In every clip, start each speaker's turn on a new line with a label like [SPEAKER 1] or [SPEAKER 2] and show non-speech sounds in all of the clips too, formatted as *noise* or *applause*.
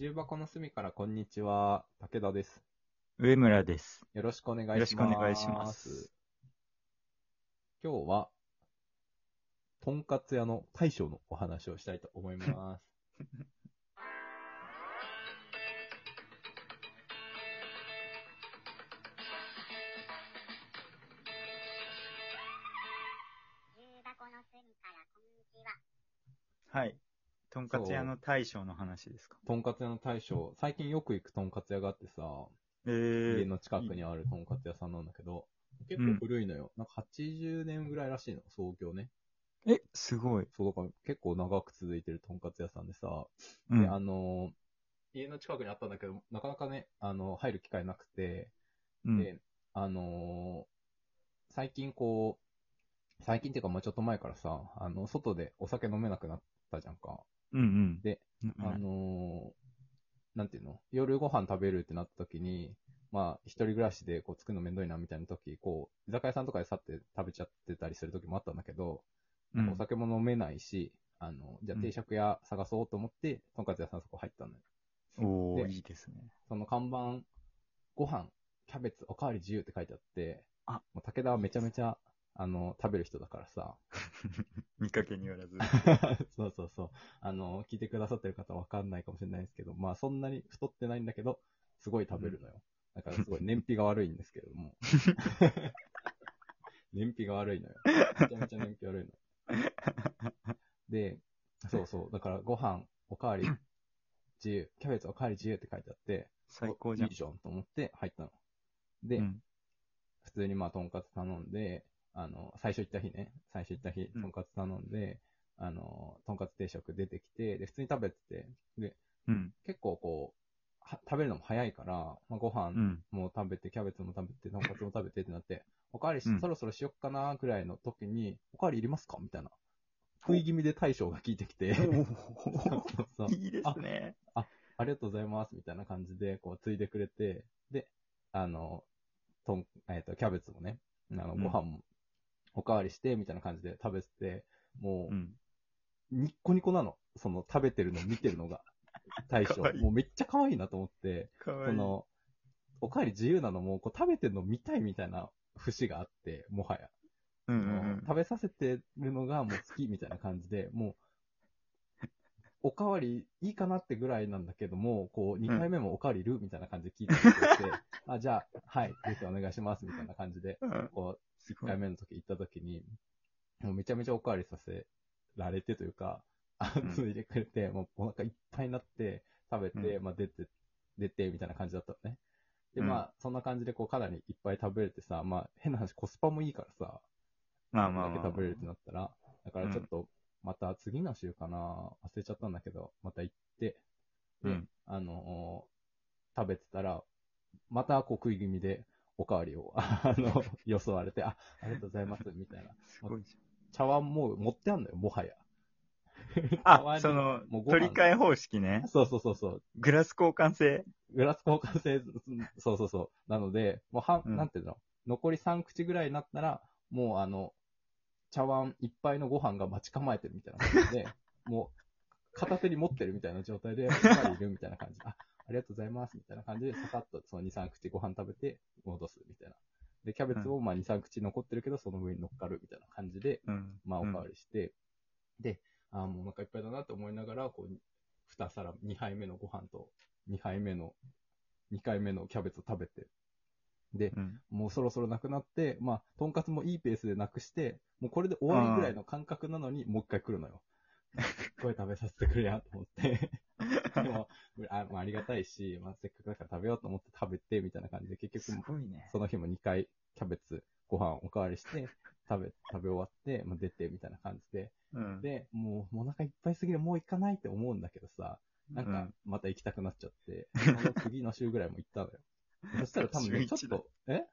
[SPEAKER 1] 重箱の隅からこんにちは、武田です。
[SPEAKER 2] 上村です。
[SPEAKER 1] よろしくお願いします。
[SPEAKER 2] よろしくお願いします。
[SPEAKER 1] 今日は、とんかつ屋の大将のお話をしたいと思います。*laughs*
[SPEAKER 3] 重箱の隅からこんにちは。
[SPEAKER 2] はい。とんかつ屋の大将の話ですか？
[SPEAKER 1] とんかつ屋の大将、最近よく行くとんかつ屋があってさ、
[SPEAKER 2] えー、
[SPEAKER 1] 家の近くにあるとんかつ屋さんなんだけど、結構古いのよ。なんか80年ぐらいらしいの、創業ね。
[SPEAKER 2] え、すごい。
[SPEAKER 1] そう、だから結構長く続いてるとんかつ屋さんでさ、で、
[SPEAKER 2] うん。
[SPEAKER 1] あのー家の近くにあったんだけど、なかなかね、あの、入る機会なくて、
[SPEAKER 2] うん
[SPEAKER 1] で、あのー最近こう、最近っていうか、まあちょっと前からさ、あの、外でお酒飲めなくなったじゃんか。
[SPEAKER 2] うんうん。
[SPEAKER 1] で、
[SPEAKER 2] うん、
[SPEAKER 1] あのーなんていうの？夜ご飯食べるってなった時に、まあ、一人暮らしでこう作るのめんどいなみたいな時、こう、居酒屋さんとかで去って食べちゃってたりする時もあったんだけど、
[SPEAKER 2] うん
[SPEAKER 1] お酒も飲めないし、あの、じゃあ定食屋探そうと思って、とんかつ屋さんそこ入ったのよ。
[SPEAKER 2] おいいですね。
[SPEAKER 1] その看板、ご飯、キャベツ、おかわり自由って書いてあって、
[SPEAKER 2] あ
[SPEAKER 1] もう武田はめちゃめちゃ、あの、食べる人だからさ、*laughs*
[SPEAKER 2] 見かけによらず。*laughs*
[SPEAKER 1] そうそうそう。あの、聞いてくださってる方はわかんないかもしれないですけど、まあそんなに太ってないんだけど、すごい食べるのよ。だからすごい燃費が悪いんですけれども。*laughs* 燃費が悪いのよ。めちゃめちゃ燃費悪いの。で、そうそう。だからご飯、おかわり自由、キャベツおかわり自由って書いてあって、
[SPEAKER 2] 最高じゃん
[SPEAKER 1] いい。じゃんと思って入ったの。で、
[SPEAKER 2] うん
[SPEAKER 1] 普通にまあ、とんかつ頼んで、あの、最初行った日ね、最初行った日、
[SPEAKER 2] うん
[SPEAKER 1] とんかつ頼んで、あの、とんかつ定食出てきて、で、普通に食べてて、で、
[SPEAKER 2] うん。
[SPEAKER 1] 結構こう、は食べるのも早いから、まあ、ご飯
[SPEAKER 2] うん。
[SPEAKER 1] も食べて、キャベツも食べて、とんかつも食べてってなって、おかわりし、
[SPEAKER 2] うん
[SPEAKER 1] そろそろしよっかなぐらいの時に、おかわりいりますかみたいな。食い気味で大将が聞いてきて、そうそうそう
[SPEAKER 2] いいですね。
[SPEAKER 1] ありがとうございます、みたいな感じで、こう、ついでくれて、で、あの、とん、えっ、と、キャベツもね、あの、
[SPEAKER 2] うん
[SPEAKER 1] ご飯も、おかわりして、みたいな感じで食べてて、もう、
[SPEAKER 2] うん。
[SPEAKER 1] ニッコニコなの。その、食べてるの見てるのが、*laughs* 大将。
[SPEAKER 2] いい
[SPEAKER 1] もうめっちゃ可愛いなと思って、
[SPEAKER 2] いい。
[SPEAKER 1] その、おかわり自由なのも、こう、食べてるの見たいみたいな節があって、もはや。
[SPEAKER 2] うんうんうん。
[SPEAKER 1] 食べさせてるのがもう好きみたいな感じで、もう、おかわりいいかなってぐらいなんだけども、こう、2回目もおかわりいるみたいな感じで聞いてくれて、*laughs* あ、じゃあ、はい、ぜひお願いしますみたいな感じで、
[SPEAKER 2] うん
[SPEAKER 1] こう、1
[SPEAKER 2] すごい
[SPEAKER 1] 回目の時行った時に、もうめちゃめちゃおかわりさせられてというか、あいでくれて、もうお腹いっぱいになって、食べて、
[SPEAKER 2] う
[SPEAKER 1] まあ出て、出て、みたいな感じだったのね。で、
[SPEAKER 2] うん。
[SPEAKER 1] まあ、そんな感じでこう、かなりいっぱい食べれてさ、まあ、変な話、コスパもいいからさ、
[SPEAKER 2] まあまあまあ。
[SPEAKER 1] 食べれるってなったら、だからちょっと、また次の週かな、忘れちゃったんだけど、また行って、で、
[SPEAKER 2] うん。
[SPEAKER 1] あのー食べてたら、またこう食い気味で、おかわりを、*laughs* あの、装われて、あ、ありがとうございます、みたいな。
[SPEAKER 2] すごいじ
[SPEAKER 1] 茶碗もう持ってあんのよ、もはや。
[SPEAKER 2] あ、その
[SPEAKER 1] もう、ご飯
[SPEAKER 2] 取り替え方式ね。
[SPEAKER 1] そうそうそうそう。
[SPEAKER 2] グラス交換制？
[SPEAKER 1] グラス交換制、そうそうそう。なので、もう半、
[SPEAKER 2] うん
[SPEAKER 1] なんていうの？残り3口ぐらいになったら、もうあの、茶碗いっぱいのご飯が待ち構えてるみたいな感じで、*laughs* もう、片手に持ってるみたいな状態で、おかわりいるみたいな感じで、あ、ありがとうございます、みたいな感じで、ささっとその2、3口ご飯食べて、戻す、みたいな。で、キャベツもまあ2、3口残ってるけど、その上に乗っかるみたいな感じで、
[SPEAKER 2] うん。
[SPEAKER 1] まあお
[SPEAKER 2] うん
[SPEAKER 1] かわりして、で、あーもうお腹いっぱいだなって思いながら、こう、2皿、2杯目のご飯と、2杯目の、2回目のキャベツを食べて、で、
[SPEAKER 2] うん。
[SPEAKER 1] もうそろそろなくなって、まあ、とんかつもいいペースでなくして、もうこれで終わりぐらいの感覚なのに、もう一回来るのよ。*laughs* これ食べさせてくれやと思って。で *laughs* もあ、まあ、ありがたいし、まあ、せっかくだから食べようと思って食べて、みたいな感じで、結
[SPEAKER 2] す
[SPEAKER 1] 局、
[SPEAKER 2] ね。
[SPEAKER 1] その日も2回キャベツ、ご飯おかわりして、食べ、食べ終わって、まあ、出て、みたいな感じで。
[SPEAKER 2] うん。
[SPEAKER 1] で、もう、もうお腹いっぱいすぎる、もう行かないって思うんだけどさ、なんか
[SPEAKER 2] うん、
[SPEAKER 1] また行きたくなっちゃって、*laughs* その次の週ぐらいも行ったのよ。そしたら多分ね、ちょっと、え？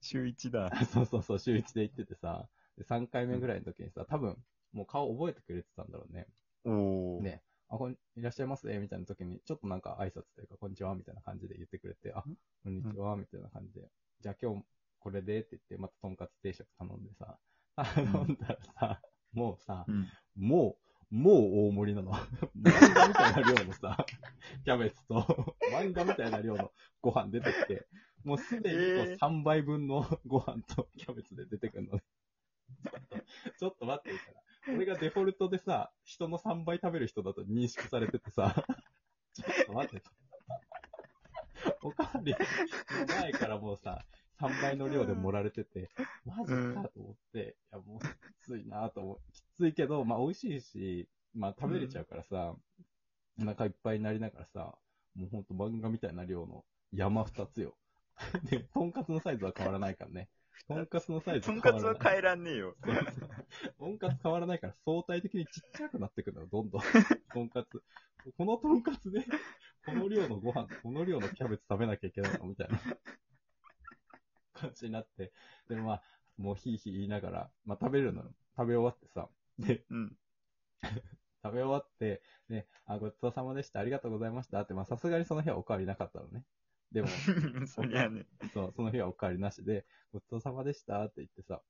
[SPEAKER 2] 週一だ。*laughs*
[SPEAKER 1] そうそうそう、週1で行っててさ、で3回目ぐらいの時にさ、多分、もう顔覚えてくれてたんだろうね。
[SPEAKER 2] おー。
[SPEAKER 1] ね、あ、こん、いらっしゃいますね、みたいな時に、ちょっとなんか挨拶というか、こんにちは、みたいな感じで言ってくれて、あ、こんにちは、みたいな感じで、じゃあ今日これでって言って、またとんかつ定食頼んでさ、頼んだらさ、もうさ、
[SPEAKER 2] うん。
[SPEAKER 1] もう、もう大盛りなの。漫画みたいな量のさ、*laughs* キャベツと、漫画みたいな量のご飯出てきて、もうすでにこう
[SPEAKER 2] えー
[SPEAKER 1] 3倍分のご飯とキャベツで出てくるのね。ちょっと待っていいから。俺がデフォルトでさ、人の3倍食べる人だと認識されててさ、*laughs* ちょっと待ってと。おかわりの前からもうさ、3倍の量で盛られてて、マジかと思って、いやもうきついなと思う。きついけど、まあ美味しいし、まあ食べれちゃうからさ、お腹いっぱいになりながらさ、もうほんと漫画みたいな量の山2つよ。*laughs* で、とんかつのサイズは変わらないからね。とんかつのサイズ
[SPEAKER 2] とん
[SPEAKER 1] 変わらない。
[SPEAKER 2] かつは変えらんねえよ。*laughs*
[SPEAKER 1] とんかつ変わらないから相対的にちっちゃくなってくるの、どんどん。*laughs* とんかつ。このとんかつで、この量のご飯、この量のキャベツ食べなきゃいけないの？みたいな感じになって。で、まあ、もうひいひい言いながら、まあ食べるのよ。食べ終わってさ。で、
[SPEAKER 2] うん。
[SPEAKER 1] 食べ終わって、ね、あ、ごちそうさまでした、ありがとうございましたって、まあさすがにその日はおかわりなかったのね。でも、*laughs*
[SPEAKER 2] そりゃね。
[SPEAKER 1] そう、その日はおかわりなしで、ごちそうさまでしたって言ってさ、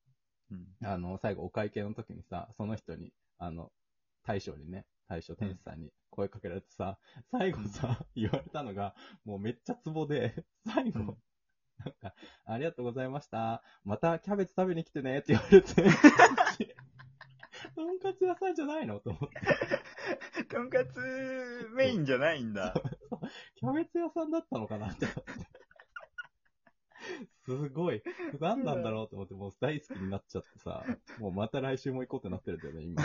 [SPEAKER 2] うん。
[SPEAKER 1] あの、最後お会計の時にさ、その人に、あの、大将にね、大将店主さんに声かけられてさ、最後さ、*laughs* 言われたのが、もうめっちゃツボで、*laughs* 最後、
[SPEAKER 2] うん
[SPEAKER 1] なんか、ありがとうございました。またキャベツ食べに来てねって言われて、とんかつ屋さんじゃないのと思って。
[SPEAKER 2] とんかつメインじゃないんだ。
[SPEAKER 1] キャベツ屋さんだったのかなって思って。*laughs* すごい。何なんだろうと思って、もう大好きになっちゃってさ、もうまた来週も行こうってなってるんだよね、今。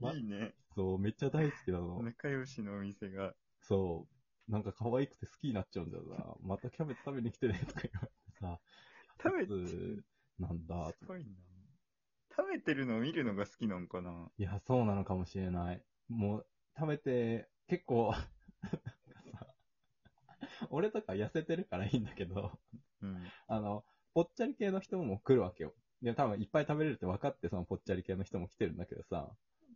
[SPEAKER 1] ま *laughs*
[SPEAKER 2] いいね。
[SPEAKER 1] そう、めっちゃ大好きなの。
[SPEAKER 2] 仲良しのお店が。
[SPEAKER 1] そう。なんか可愛くて好きになっちゃうんだよな。またキャベツ食べに来てねとか言われてさ。
[SPEAKER 2] 食べ
[SPEAKER 1] キャベツなんだ
[SPEAKER 2] すごいな。食べてるのを見るのが好きなんかない
[SPEAKER 1] や、そうなのかもしれない。もう、食べて、結構、*laughs* 俺とか痩せてるからいいんだけど、
[SPEAKER 2] うん。
[SPEAKER 1] あの、ぽっちゃり系の人も来るわけよ。で、多分いっぱい食べれるって分かって、そのぽっちゃり系の人も来てるんだけどさ、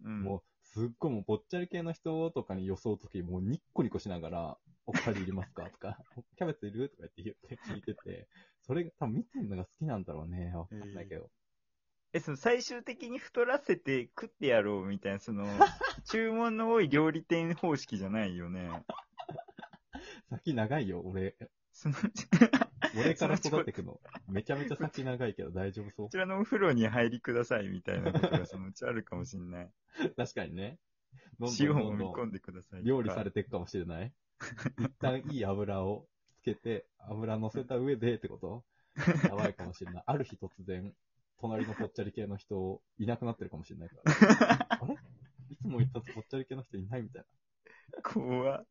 [SPEAKER 2] うん。
[SPEAKER 1] もう、すっごいもうぽっちゃり系の人とかに装うとき、もうニッコニコしながら、おかわりいりますか？とか、*laughs* キャベツいる？とか言って言って聞いてて、それが多分見てるのが好きなんだろうね。わかんないけど。
[SPEAKER 2] え、その最終的に太らせて食ってやろうみたいな、その、*laughs* 注文の多い料理店方式じゃないよね。
[SPEAKER 1] 先長いよ、俺。
[SPEAKER 2] その、*laughs*
[SPEAKER 1] 俺から育ってくの。めちゃめちゃ先長いけど大丈夫そう
[SPEAKER 2] こちらのお風呂に入りくださいみたいなことがそのうちあるかもしんない。*laughs*
[SPEAKER 1] 確かにね。どんどん
[SPEAKER 2] 塩
[SPEAKER 1] どんどん
[SPEAKER 2] を見込んでください。
[SPEAKER 1] 料理されていくかもしれない。一旦いい油をつけて、油乗せた上でってこと？やばいかもしれない。ある日突然、隣のぽっちゃり系の人いなくなってるかもしれないから。*laughs* あれ？いつも言ったぽっちゃり系の人いないみたいな。
[SPEAKER 2] 怖っ。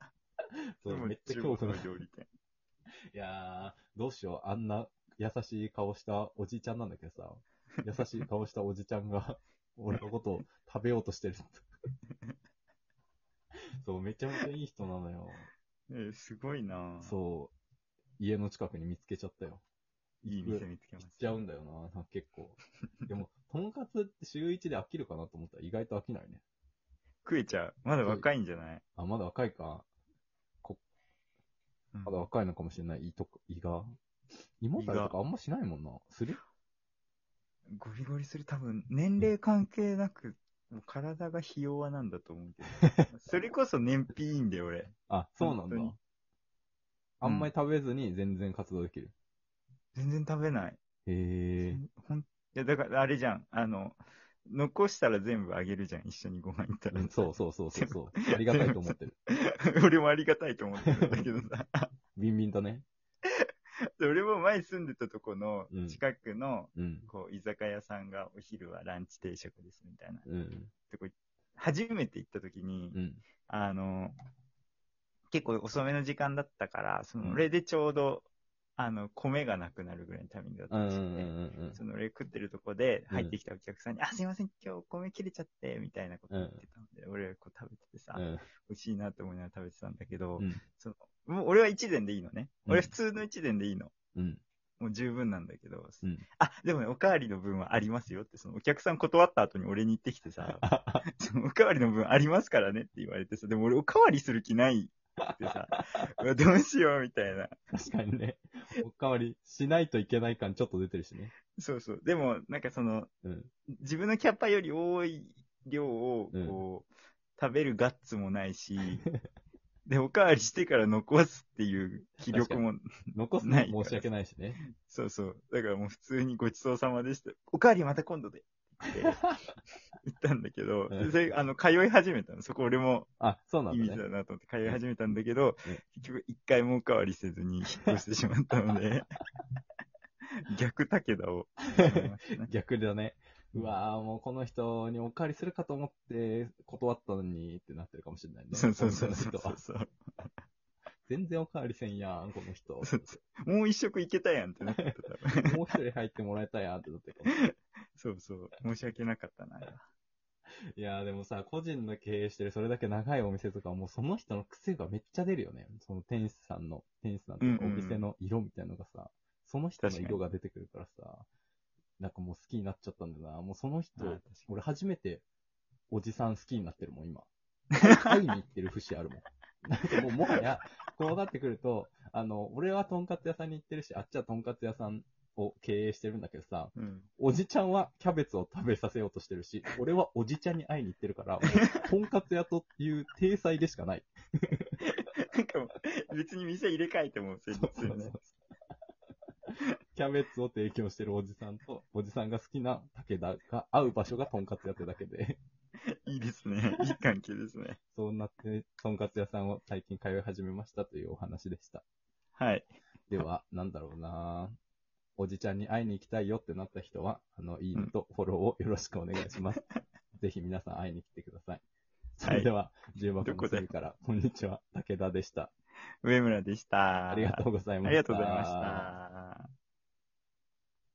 [SPEAKER 1] そめっちゃ恐怖の。
[SPEAKER 2] 中国の料理店。
[SPEAKER 1] いやー、どうしよう。あんな優しい顔したおじいちゃんなんだけどさ、優しい顔したおじちゃんが、*laughs* 俺のことを食べようとしてる。そう、めちゃめちゃいい人なのよ。
[SPEAKER 2] えーすごいな
[SPEAKER 1] そう、家の近くに見つけちゃったよ。
[SPEAKER 2] いい店見つけまし
[SPEAKER 1] 行っちゃうんだよな、結構。でも、とんかつって週1で飽きるかなと思ったら意外と飽きないね。
[SPEAKER 2] 食えちゃう。まだ若いんじゃない？
[SPEAKER 1] あ、まだ若いか。
[SPEAKER 2] うん
[SPEAKER 1] まだ若いのかもしれない。胃とか、胃が。胃もたれとかあんましないもんな。する？
[SPEAKER 2] ゴリゴリする多分、年齢関係なく、もう体がひ弱なんだと思うけど。*laughs* それこそ燃費いいんだよ、俺。
[SPEAKER 1] あ、そうなんだ
[SPEAKER 2] 本当に。
[SPEAKER 1] あんまり食べずに全然活動できる？
[SPEAKER 2] 全然食べない。
[SPEAKER 1] へえ。
[SPEAKER 2] ほんいや、だから、あれじゃん。あの、残したら全部あげるじゃん。一緒にご飯行ったら。
[SPEAKER 1] うんそうそうそうそうそう。ありがたいと思ってる。*laughs*
[SPEAKER 2] 俺もありがたいと思ってるんだけどさ。
[SPEAKER 1] ビンビンだね。
[SPEAKER 2] で *laughs* 俺も前住んでたとこの
[SPEAKER 1] うん
[SPEAKER 2] 近くの、
[SPEAKER 1] うん。
[SPEAKER 2] こう、居酒屋さんがお昼はランチ定食ですみたいな。
[SPEAKER 1] うん。
[SPEAKER 2] とこ初めて行った時に、
[SPEAKER 1] うん。
[SPEAKER 2] あの、結構遅めの時間だったから、そ
[SPEAKER 1] うん
[SPEAKER 2] の、俺でちょうど、あの、米がなくなるぐらいのタイミングだった
[SPEAKER 1] うん
[SPEAKER 2] らしくて、
[SPEAKER 1] うんうんうん。
[SPEAKER 2] その俺食ってるとこで入ってきたお客さんに、あ、すいません、今日米切れちゃって、みたいなこと言ってたので、俺こう食べててさ、
[SPEAKER 1] うん。
[SPEAKER 2] 美味しいなって思いながら食べてたんだけど、
[SPEAKER 1] うん。
[SPEAKER 2] その、もう俺は一膳でいいのね。
[SPEAKER 1] うん
[SPEAKER 2] 俺普通の一膳でいいの。
[SPEAKER 1] うん。
[SPEAKER 2] もう十分なんだけど、
[SPEAKER 1] うん。
[SPEAKER 2] あ、でもね、おかわりの分はありますよって、そのお客さん断った後に俺に言ってきてさ、*laughs* そのおかわりの分ありますからねって言われてさ、でも俺おかわりする気ないってさ、うわどうしようみたいな。
[SPEAKER 1] 確かにね。おかわりしないといけない感ちょっと出てるしね。
[SPEAKER 2] そうそう。でも、なんかその、
[SPEAKER 1] うん。
[SPEAKER 2] 自分のキャパより多い量を、
[SPEAKER 1] うん
[SPEAKER 2] こう、食べるガッツもないし、*laughs* で、おかわりしてから残すっていう気力も、
[SPEAKER 1] 残すの
[SPEAKER 2] ない
[SPEAKER 1] 申し訳ないしね。
[SPEAKER 2] そうそう。だからもう普通にごちそうさまでした。おかわりまた今度で。って言って *laughs* 言ったんだけど、
[SPEAKER 1] うん
[SPEAKER 2] で、あの、通い始めたの。そこ俺も
[SPEAKER 1] あ、そうなん
[SPEAKER 2] いい
[SPEAKER 1] だ
[SPEAKER 2] なと思って通い始めたんだけど、
[SPEAKER 1] うん
[SPEAKER 2] 結局一回もおかわりせずに引っ越してしまったので、*laughs* 逆武田を買いましたね。
[SPEAKER 1] 逆だね。うわぁ、もうこの人にお借りするかと思って断ったのにってなってるかもしれないね。
[SPEAKER 2] そうそうそうそう
[SPEAKER 1] 本当の人は
[SPEAKER 2] そう。*laughs*
[SPEAKER 1] 全然おかわりせんやん、この人。
[SPEAKER 2] そうそうもう一食いけたやんってなってた、多分。
[SPEAKER 1] もう一人入ってもらえたやんってなってるかもしれない
[SPEAKER 2] そうそう。申し訳なかったな。*laughs*
[SPEAKER 1] いやーでもさ、個人の経営してるそれだけ長いお店とかもうその人の癖がめっちゃ出るよね。その店主さんの、店主さんとかお店の色みたいなのがさ、その人の色が出てくるからさ、なんかもう好きになっちゃったんだな。もうその人俺初めておじさん好きになってるもん、今。*laughs* 会いに行ってる節あるもん。なんかもうもはや、こうなってくると、あの、俺はとんかつ屋さんに行ってるし、あっちはとんかつ屋さんを経営してるんだけどさ、
[SPEAKER 2] うん。
[SPEAKER 1] おじちゃんはキャベツを食べさせようとしてるし、*laughs* 俺はおじちゃんに会いに行ってるから、とんかつ屋という体裁でしかない。*laughs*
[SPEAKER 2] なんかもう、別に店入れ替えても成立するね。
[SPEAKER 1] キャベツを提供してるおじさんと、おじさんが好きな武田が会う場所がとんかつ屋ってだけで、*laughs*
[SPEAKER 2] いいですね。いい関係ですね。
[SPEAKER 1] そうなって、とんかつ屋さんを最近通い始めましたというお話でした。
[SPEAKER 2] はい。
[SPEAKER 1] では、なんだろうなおじちゃんに会いに行きたいよってなった人は、あの、いいねとフォローをよろしくお願いします。*laughs* ぜひ皆さん会いに来てください。それでは、重箱の隅から、こんにちは、武田でした。
[SPEAKER 2] 上村でした。
[SPEAKER 1] ありがとうございました。
[SPEAKER 2] ありがとうございました。